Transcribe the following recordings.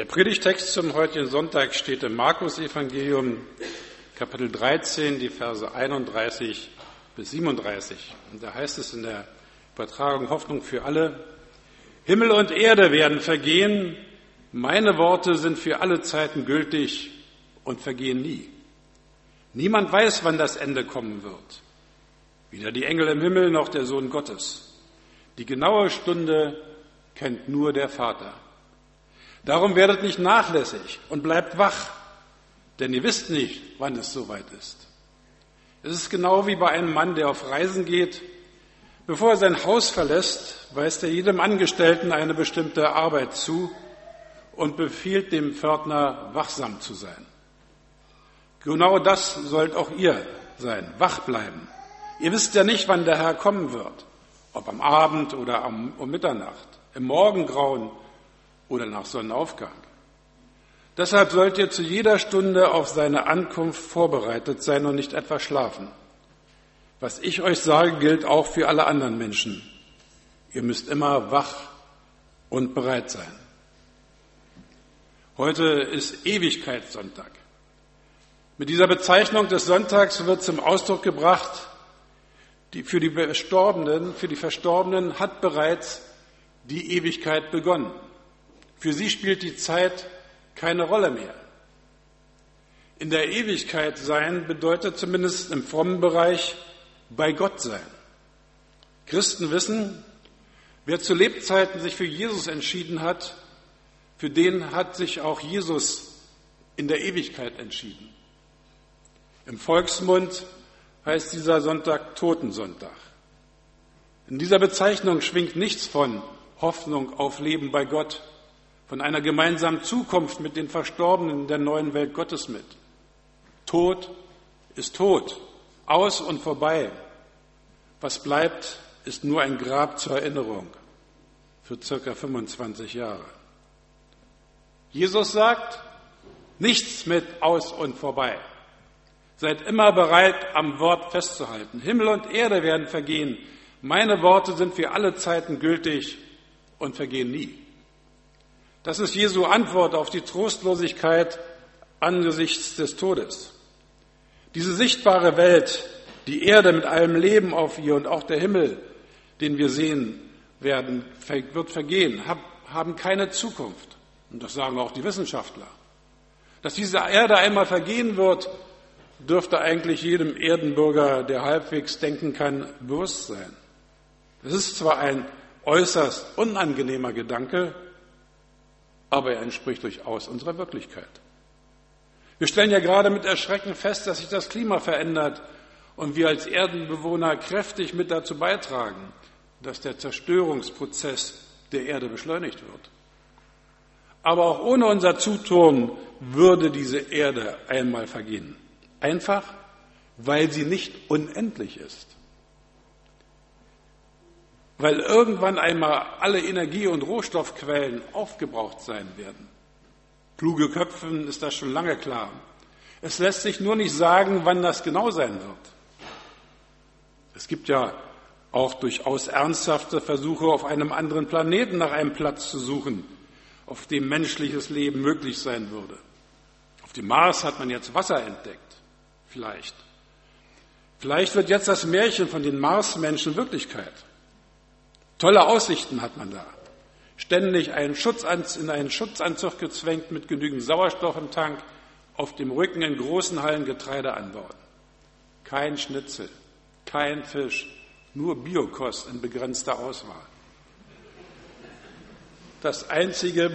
Der Predigtext zum heutigen Sonntag steht im Markus-Evangelium, Kapitel 13, die Verse 31 bis 37. Und da heißt es in der Übertragung Hoffnung für alle, Himmel und Erde werden vergehen, meine Worte sind für alle Zeiten gültig und vergehen nie. Niemand weiß, wann das Ende kommen wird. Weder die Engel im Himmel noch der Sohn Gottes. Die genaue Stunde kennt nur der Vater. Darum werdet nicht nachlässig und bleibt wach, denn ihr wisst nicht, wann es soweit ist. Es ist genau wie bei einem Mann, der auf Reisen geht. Bevor er sein Haus verlässt, weist er jedem Angestellten eine bestimmte Arbeit zu und befiehlt dem Pförtner, wachsam zu sein. Genau das sollt auch ihr sein, wach bleiben. Ihr wisst ja nicht, wann der Herr kommen wird, ob am Abend oder um Mitternacht, im Morgengrauen oder nach Sonnenaufgang. Deshalb sollt ihr zu jeder Stunde auf seine Ankunft vorbereitet sein und nicht etwa schlafen. Was ich euch sage, gilt auch für alle anderen Menschen. Ihr müsst immer wach und bereit sein. Heute ist Ewigkeitssonntag. Mit dieser Bezeichnung des Sonntags wird zum Ausdruck gebracht, die für die Verstorbenen, für die Verstorbenen hat bereits die Ewigkeit begonnen. Für sie spielt die Zeit keine Rolle mehr. In der Ewigkeit sein bedeutet zumindest im frommen Bereich bei Gott sein. Christen wissen, wer zu Lebzeiten sich für Jesus entschieden hat, für den hat sich auch Jesus in der Ewigkeit entschieden. Im Volksmund heißt dieser Sonntag Totensonntag. In dieser Bezeichnung schwingt nichts von Hoffnung auf Leben bei Gott, von einer gemeinsamen Zukunft mit den Verstorbenen der neuen Welt Gottes mit. Tod ist tot, aus und vorbei. Was bleibt, ist nur ein Grab zur Erinnerung für circa 25 Jahre. Jesus sagt, nichts mit aus und vorbei. Seid immer bereit, am Wort festzuhalten. Himmel und Erde werden vergehen. Meine Worte sind für alle Zeiten gültig und vergehen nie. Das ist Jesu Antwort auf die Trostlosigkeit angesichts des Todes. Diese sichtbare Welt, die Erde mit allem Leben auf ihr und auch der Himmel, den wir sehen werden, wird vergehen, haben keine Zukunft. Und das sagen auch die Wissenschaftler. Dass diese Erde einmal vergehen wird, dürfte eigentlich jedem Erdenbürger, der halbwegs denken kann, bewusst sein. Das ist zwar ein äußerst unangenehmer Gedanke, aber er entspricht durchaus unserer Wirklichkeit. Wir stellen ja gerade mit Erschrecken fest, dass sich das Klima verändert und wir als Erdenbewohner kräftig mit dazu beitragen, dass der Zerstörungsprozess der Erde beschleunigt wird. Aber auch ohne unser Zutun würde diese Erde einmal vergehen. Einfach, weil sie nicht unendlich ist weil irgendwann einmal alle Energie- und Rohstoffquellen aufgebraucht sein werden. Kluge Köpfen ist das schon lange klar. Es lässt sich nur nicht sagen, wann das genau sein wird. Es gibt ja auch durchaus ernsthafte Versuche, auf einem anderen Planeten nach einem Platz zu suchen, auf dem menschliches Leben möglich sein würde. Auf dem Mars hat man jetzt Wasser entdeckt. Vielleicht. Vielleicht wird jetzt das Märchen von den Marsmenschen Wirklichkeit. Tolle Aussichten hat man da. Ständig einen Schutzanz, in einen Schutzanzug gezwängt mit genügend Sauerstoff im Tank, auf dem Rücken in großen Hallen Getreide anbauen. Kein Schnitzel, kein Fisch, nur Biokost in begrenzter Auswahl. Das Einzige,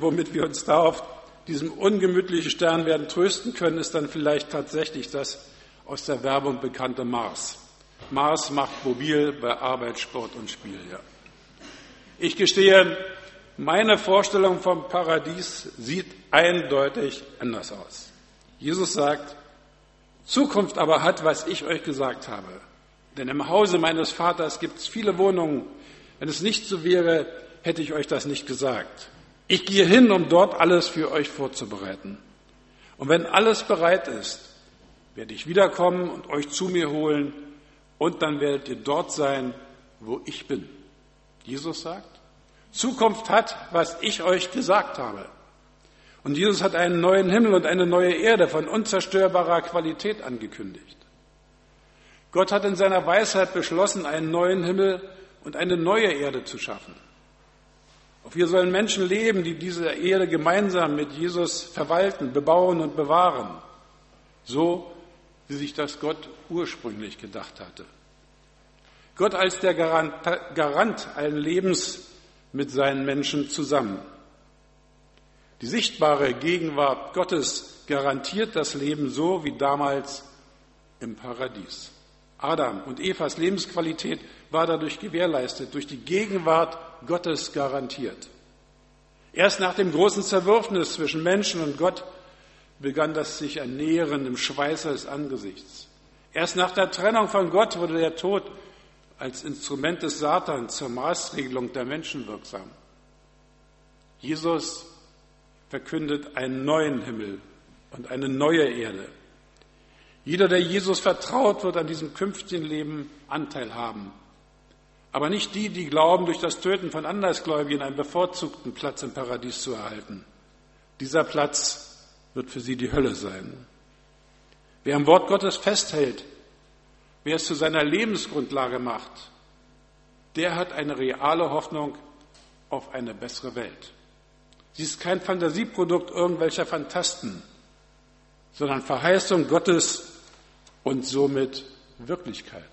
womit wir uns da auf diesem ungemütlichen Stern werden trösten können, ist dann vielleicht tatsächlich das aus der Werbung bekannte Mars. Mars macht mobil bei Arbeit, Sport und Spiel. Ja. Ich gestehe, meine Vorstellung vom Paradies sieht eindeutig anders aus. Jesus sagt, Zukunft aber hat, was ich euch gesagt habe. Denn im Hause meines Vaters gibt es viele Wohnungen. Wenn es nicht so wäre, hätte ich euch das nicht gesagt. Ich gehe hin, um dort alles für euch vorzubereiten. Und wenn alles bereit ist, werde ich wiederkommen und euch zu mir holen, und dann werdet ihr dort sein, wo ich bin. Jesus sagt, Zukunft hat, was ich euch gesagt habe. Und Jesus hat einen neuen Himmel und eine neue Erde von unzerstörbarer Qualität angekündigt. Gott hat in seiner Weisheit beschlossen, einen neuen Himmel und eine neue Erde zu schaffen. Auf ihr sollen Menschen leben, die diese Erde gemeinsam mit Jesus verwalten, bebauen und bewahren, so wie sich das Gott ursprünglich gedacht hatte. Gott als der Garant, allen Lebens mit seinen Menschen zusammen. Die sichtbare Gegenwart Gottes garantiert das Leben so wie damals im Paradies. Adam und Evas Lebensqualität war dadurch gewährleistet, durch die Gegenwart Gottes garantiert. Erst nach dem großen Zerwürfnis zwischen Menschen und Gott begann das sich ernähren im Schweiße des Angesichts. Erst nach der Trennung von Gott wurde der Tod als Instrument des Satans zur Maßregelung der Menschen wirksam. Jesus verkündet einen neuen Himmel und eine neue Erde. Jeder, der Jesus vertraut, wird an diesem künftigen Leben Anteil haben. Aber nicht die, die glauben, durch das Töten von Andersgläubigen einen bevorzugten Platz im Paradies zu erhalten. Dieser Platz wird für sie die Hölle sein. Wer am Wort Gottes festhält, wer es zu seiner Lebensgrundlage macht, der hat eine reale Hoffnung auf eine bessere Welt. Sie ist kein Fantasieprodukt irgendwelcher Fantasten, sondern Verheißung Gottes und somit Wirklichkeit.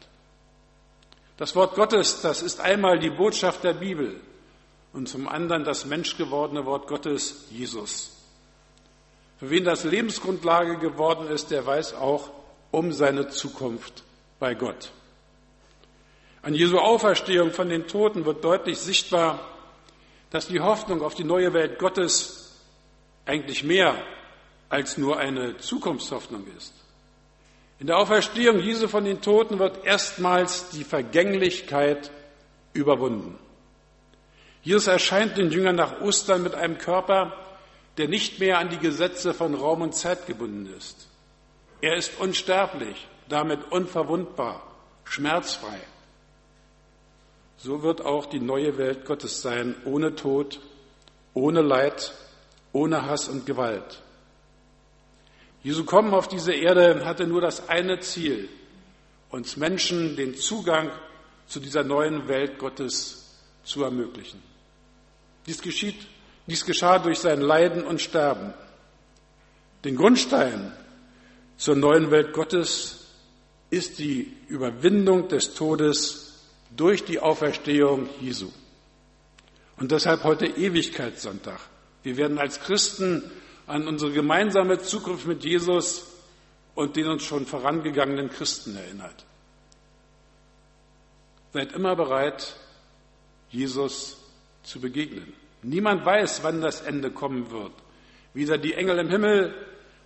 Das Wort Gottes, das ist einmal die Botschaft der Bibel und zum anderen das menschgewordene Wort Gottes, Jesus. Für wen das Lebensgrundlage geworden ist, der weiß auch um seine Zukunft bei Gott. An Jesu Auferstehung von den Toten wird deutlich sichtbar, dass die Hoffnung auf die neue Welt Gottes eigentlich mehr als nur eine Zukunftshoffnung ist. In der Auferstehung Jesu von den Toten wird erstmals die Vergänglichkeit überwunden. Jesus erscheint den Jüngern nach Ostern mit einem Körper, der nicht mehr an die Gesetze von Raum und Zeit gebunden ist. Er ist unsterblich, damit unverwundbar, schmerzfrei. So wird auch die neue Welt Gottes sein, ohne Tod, ohne Leid, ohne Hass und Gewalt. Jesu Kommen auf diese Erde hatte nur das eine Ziel, uns Menschen den Zugang zu dieser neuen Welt Gottes zu ermöglichen. Dies, geschieht, dies geschah durch sein Leiden und Sterben. Den Grundstein zur neuen Welt Gottes ist die Überwindung des Todes durch die Auferstehung Jesu. Und deshalb heute Ewigkeitssonntag. Wir werden als Christen an unsere gemeinsame Zukunft mit Jesus und den uns schon vorangegangenen Christen erinnert. Seid immer bereit, Jesus zu begegnen. Niemand weiß, wann das Ende kommen wird. Weder die Engel im Himmel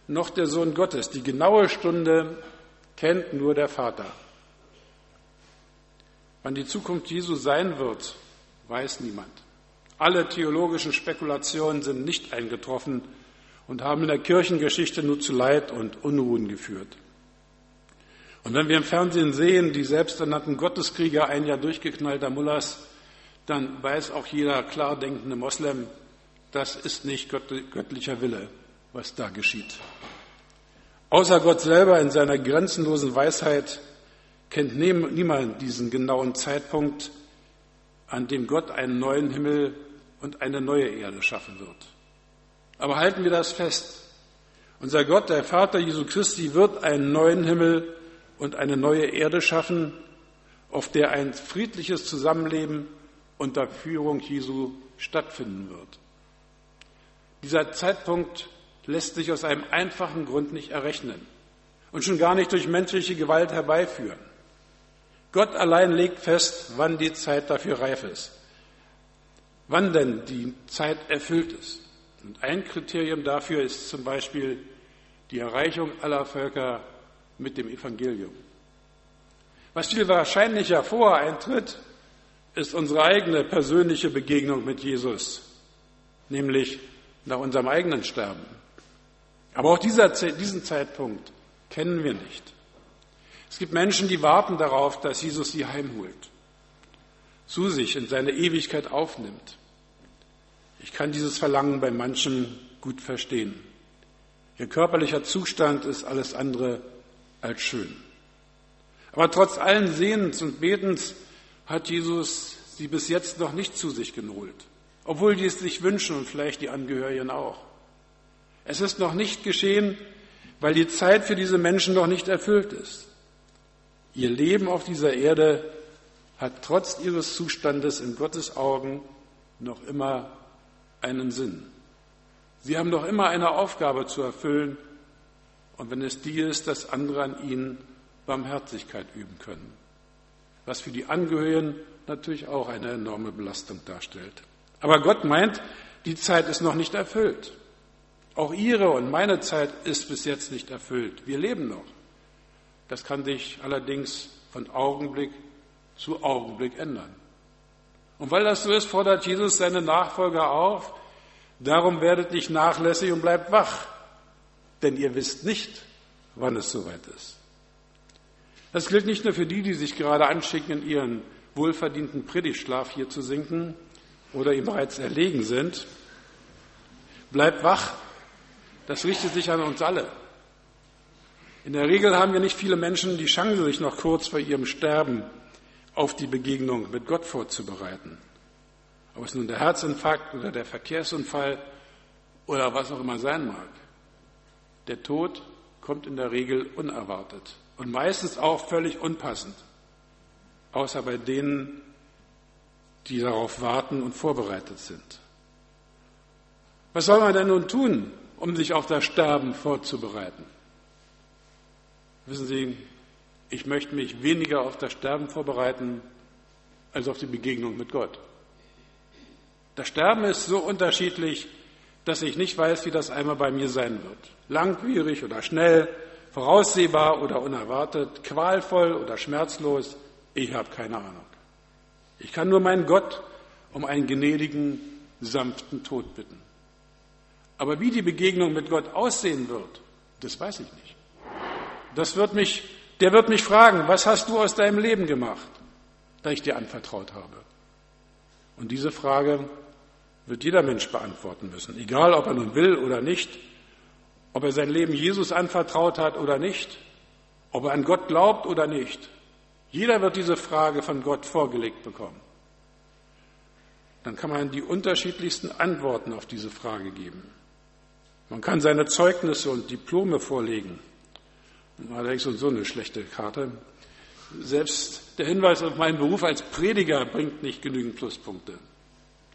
noch der Sohn Gottes. Die genaue Stunde kennt nur der Vater. Wann die Zukunft Jesu sein wird, weiß niemand. Alle theologischen Spekulationen sind nicht eingetroffen und haben in der Kirchengeschichte nur zu Leid und Unruhen geführt. Und wenn wir im Fernsehen sehen, die selbsternannten Gotteskrieger, ein Jahr durchgeknallter Mullahs, dann weiß auch jeder klar denkende Moslem, das ist nicht göttlicher Wille, was da geschieht. Außer Gott selber in seiner grenzenlosen Weisheit kennt niemand diesen genauen Zeitpunkt, an dem Gott einen neuen Himmel und eine neue Erde schaffen wird. Aber halten wir das fest. Unser Gott, der Vater Jesu Christi, wird einen neuen Himmel und eine neue Erde schaffen, auf der ein friedliches Zusammenleben unter Führung Jesu stattfinden wird. Dieser Zeitpunkt lässt sich aus einem einfachen Grund nicht errechnen und schon gar nicht durch menschliche Gewalt herbeiführen. Gott allein legt fest, wann die Zeit dafür reif ist, wann denn die Zeit erfüllt ist. Und ein Kriterium dafür ist zum Beispiel die Erreichung aller Völker mit dem Evangelium. Was viel wahrscheinlicher vor eintritt, ist unsere eigene persönliche Begegnung mit Jesus, nämlich nach unserem eigenen Sterben. Aber auch dieser, diesen Zeitpunkt kennen wir nicht. Es gibt Menschen, die warten darauf, dass Jesus sie heimholt, zu sich in seine Ewigkeit aufnimmt. Ich kann dieses Verlangen bei manchen gut verstehen. Ihr körperlicher Zustand ist alles andere als schön. Aber trotz allen Sehnens und Betens hat Jesus sie bis jetzt noch nicht zu sich geholt, obwohl die es sich wünschen und vielleicht die Angehörigen auch. Es ist noch nicht geschehen, weil die Zeit für diese Menschen noch nicht erfüllt ist. Ihr Leben auf dieser Erde hat trotz ihres Zustandes in Gottes Augen noch immer einen Sinn. Sie haben noch immer eine Aufgabe zu erfüllen und wenn es die ist, dass andere an ihnen Barmherzigkeit üben können, was für die Angehörigen natürlich auch eine enorme Belastung darstellt. Aber Gott meint, die Zeit ist noch nicht erfüllt. Auch ihre und meine Zeit ist bis jetzt nicht erfüllt. Wir leben noch. Das kann sich allerdings von Augenblick zu Augenblick ändern. Und weil das so ist, fordert Jesus seine Nachfolger auf, darum werdet nicht nachlässig und bleibt wach, denn ihr wisst nicht, wann es soweit ist. Das gilt nicht nur für die, die sich gerade anschicken, in ihren wohlverdienten Predigtschlaf hier zu sinken oder ihm bereits erlegen sind. Bleibt wach, das richtet sich an uns alle. In der Regel haben wir nicht viele Menschen die Chance, sich noch kurz vor ihrem Sterben auf die Begegnung mit Gott vorzubereiten. Ob es nun der Herzinfarkt oder der Verkehrsunfall oder was auch immer sein mag. Der Tod kommt in der Regel unerwartet und meistens auch völlig unpassend, außer bei denen, die darauf warten und vorbereitet sind. Was soll man denn nun tun, um sich auf das Sterben vorzubereiten? Wissen Sie, ich möchte mich weniger auf das Sterben vorbereiten als auf die Begegnung mit Gott. Das Sterben ist so unterschiedlich, dass ich nicht weiß, wie das einmal bei mir sein wird. Langwierig oder schnell, voraussehbar oder unerwartet, qualvoll oder schmerzlos, ich habe keine Ahnung. Ich kann nur meinen Gott um einen gnädigen, sanften Tod bitten. Aber wie die Begegnung mit Gott aussehen wird, das weiß ich nicht. Das wird mich der wird mich fragen, was hast du aus deinem Leben gemacht, da ich dir anvertraut habe? Und diese Frage wird jeder Mensch beantworten müssen, egal ob er nun will oder nicht, ob er sein Leben Jesus anvertraut hat oder nicht, ob er an Gott glaubt oder nicht. Jeder wird diese Frage von Gott vorgelegt bekommen. Dann kann man die unterschiedlichsten Antworten auf diese Frage geben. Man kann seine Zeugnisse und Diplome vorlegen. Allerdings und so eine schlechte Karte. Selbst der Hinweis auf meinen Beruf als Prediger bringt nicht genügend Pluspunkte.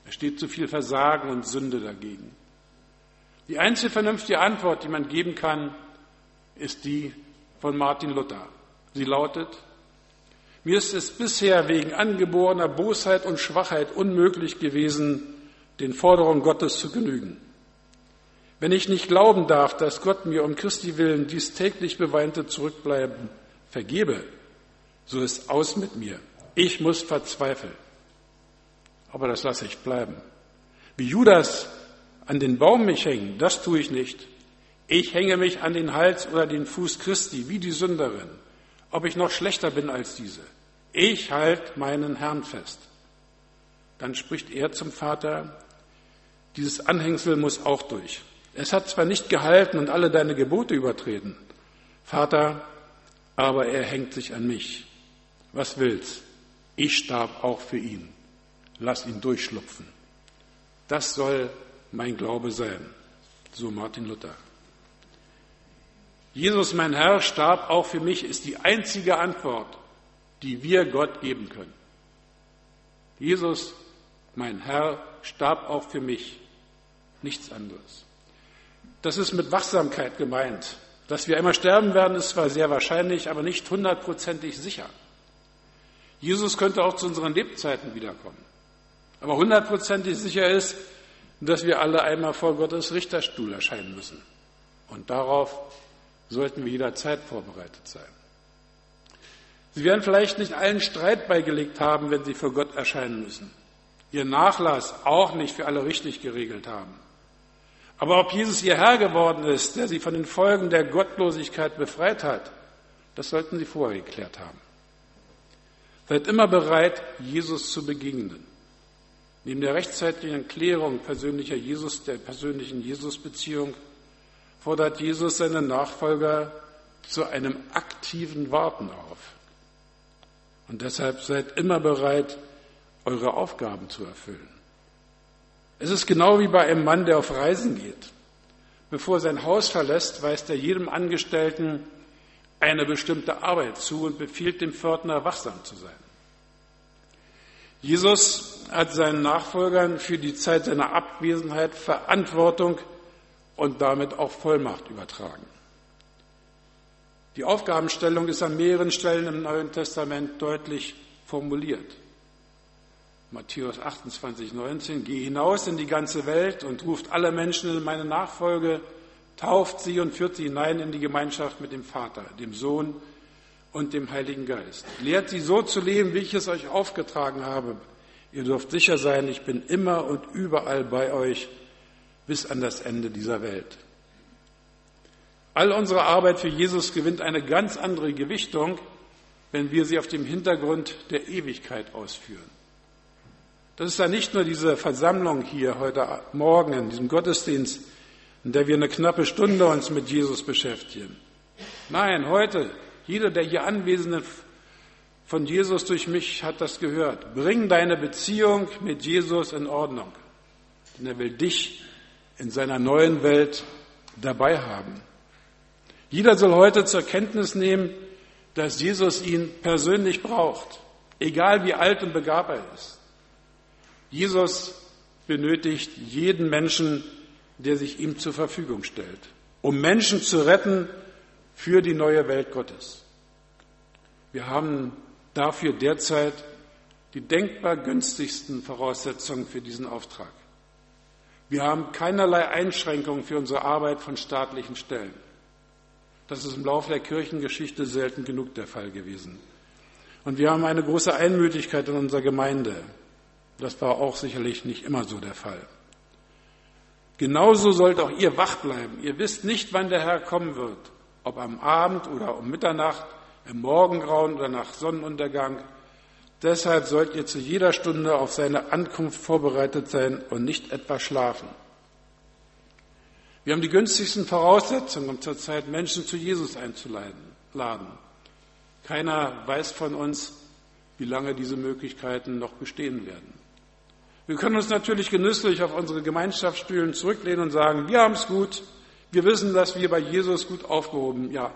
Es steht zu viel Versagen und Sünde dagegen. Die einzige vernünftige Antwort, die man geben kann, ist die von Martin Luther. Sie lautet, mir ist es bisher wegen angeborener Bosheit und Schwachheit unmöglich gewesen, den Forderungen Gottes zu genügen. Wenn ich nicht glauben darf, dass Gott mir um Christi willen dies täglich beweinte Zurückbleiben vergebe, so ist aus mit mir. Ich muss verzweifeln. Aber das lasse ich bleiben. Wie Judas an den Baum mich hängen, das tue ich nicht. Ich hänge mich an den Hals oder den Fuß Christi, wie die Sünderin, ob ich noch schlechter bin als diese. Ich halte meinen Herrn fest. Dann spricht er zum Vater, dieses Anhängsel muss auch durch. Es hat zwar nicht gehalten und alle deine Gebote übertreten, Vater, aber er hängt sich an mich. Was willst? Ich starb auch für ihn. Lass ihn durchschlupfen. Das soll mein Glaube sein, so Martin Luther. Jesus, mein Herr, starb auch für mich, ist die einzige Antwort, die wir Gott geben können. Jesus, mein Herr, starb auch für mich, nichts anderes. Das ist mit Wachsamkeit gemeint. Dass wir einmal sterben werden, ist zwar sehr wahrscheinlich, aber nicht hundertprozentig sicher. Jesus könnte auch zu unseren Lebzeiten wiederkommen. Aber hundertprozentig sicher ist, dass wir alle einmal vor Gottes Richterstuhl erscheinen müssen. Und darauf sollten wir jederzeit vorbereitet sein. Sie werden vielleicht nicht allen Streit beigelegt haben, wenn sie vor Gott erscheinen müssen. Ihr Nachlass auch nicht für alle richtig geregelt haben. Aber ob Jesus ihr Herr geworden ist, der sie von den Folgen der Gottlosigkeit befreit hat, das sollten sie vorher geklärt haben. Seid immer bereit, Jesus zu begegnen. Neben der rechtzeitigen Klärung persönlicher Jesus, der persönlichen Jesus-Beziehung fordert Jesus seine Nachfolger zu einem aktiven Warten auf. Und deshalb seid immer bereit, eure Aufgaben zu erfüllen. Es ist genau wie bei einem Mann, der auf Reisen geht. Bevor er sein Haus verlässt, weist er jedem Angestellten eine bestimmte Arbeit zu und befiehlt dem Pförtner, wachsam zu sein. Jesus hat seinen Nachfolgern für die Zeit seiner Abwesenheit Verantwortung und damit auch Vollmacht übertragen. Die Aufgabenstellung ist an mehreren Stellen im Neuen Testament deutlich formuliert. Matthäus 28, 19, geh hinaus in die ganze Welt und ruft alle Menschen in meine Nachfolge, tauft sie und führt sie hinein in die Gemeinschaft mit dem Vater, dem Sohn und dem Heiligen Geist. Lehrt sie so zu leben, wie ich es euch aufgetragen habe. Ihr dürft sicher sein, ich bin immer und überall bei euch bis an das Ende dieser Welt. All unsere Arbeit für Jesus gewinnt eine ganz andere Gewichtung, wenn wir sie auf dem Hintergrund der Ewigkeit ausführen. Das ist ja nicht nur diese Versammlung hier heute Morgen in diesem Gottesdienst, in der wir eine knappe Stunde uns mit Jesus beschäftigen. Nein, heute, jeder der hier Anwesenden von Jesus durch mich hat das gehört. Bring deine Beziehung mit Jesus in Ordnung. Denn er will dich in seiner neuen Welt dabei haben. Jeder soll heute zur Kenntnis nehmen, dass Jesus ihn persönlich braucht, egal wie alt und begabt er ist. Jesus benötigt jeden Menschen, der sich ihm zur Verfügung stellt, um Menschen zu retten für die neue Welt Gottes. Wir haben dafür derzeit die denkbar günstigsten Voraussetzungen für diesen Auftrag. Wir haben keinerlei Einschränkungen für unsere Arbeit von staatlichen Stellen. Das ist im Laufe der Kirchengeschichte selten genug der Fall gewesen. Und wir haben eine große Einmütigkeit in unserer Gemeinde. Das war auch sicherlich nicht immer so der Fall. Genauso sollt auch ihr wach bleiben. Ihr wisst nicht, wann der Herr kommen wird, ob am Abend oder um Mitternacht, im Morgengrauen oder nach Sonnenuntergang. Deshalb sollt ihr zu jeder Stunde auf seine Ankunft vorbereitet sein und nicht etwa schlafen. Wir haben die günstigsten Voraussetzungen, um zurzeit Menschen zu Jesus einzuladen. Keiner weiß von uns, wie lange diese Möglichkeiten noch bestehen werden. Wir können uns natürlich genüsslich auf unsere Gemeinschaftsstühlen zurücklehnen und sagen, wir haben es gut, wir wissen, dass wir bei Jesus gut aufgehoben ja,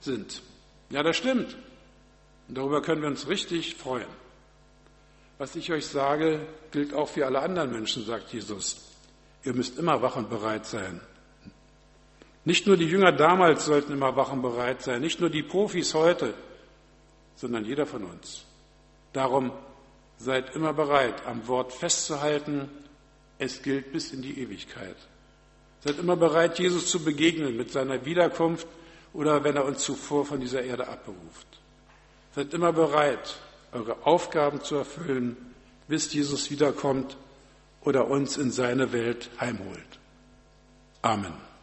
sind. Ja, das stimmt. Und darüber können wir uns richtig freuen. Was ich euch sage, gilt auch für alle anderen Menschen, sagt Jesus. Ihr müsst immer wach und bereit sein. Nicht nur die Jünger damals sollten immer wach und bereit sein, nicht nur die Profis heute, sondern jeder von uns. Darum Seid immer bereit, am Wort festzuhalten. Es gilt bis in die Ewigkeit. Seid immer bereit, Jesus zu begegnen mit seiner Wiederkunft oder wenn er uns zuvor von dieser Erde abberuft. Seid immer bereit, eure Aufgaben zu erfüllen, bis Jesus wiederkommt oder uns in seine Welt heimholt. Amen.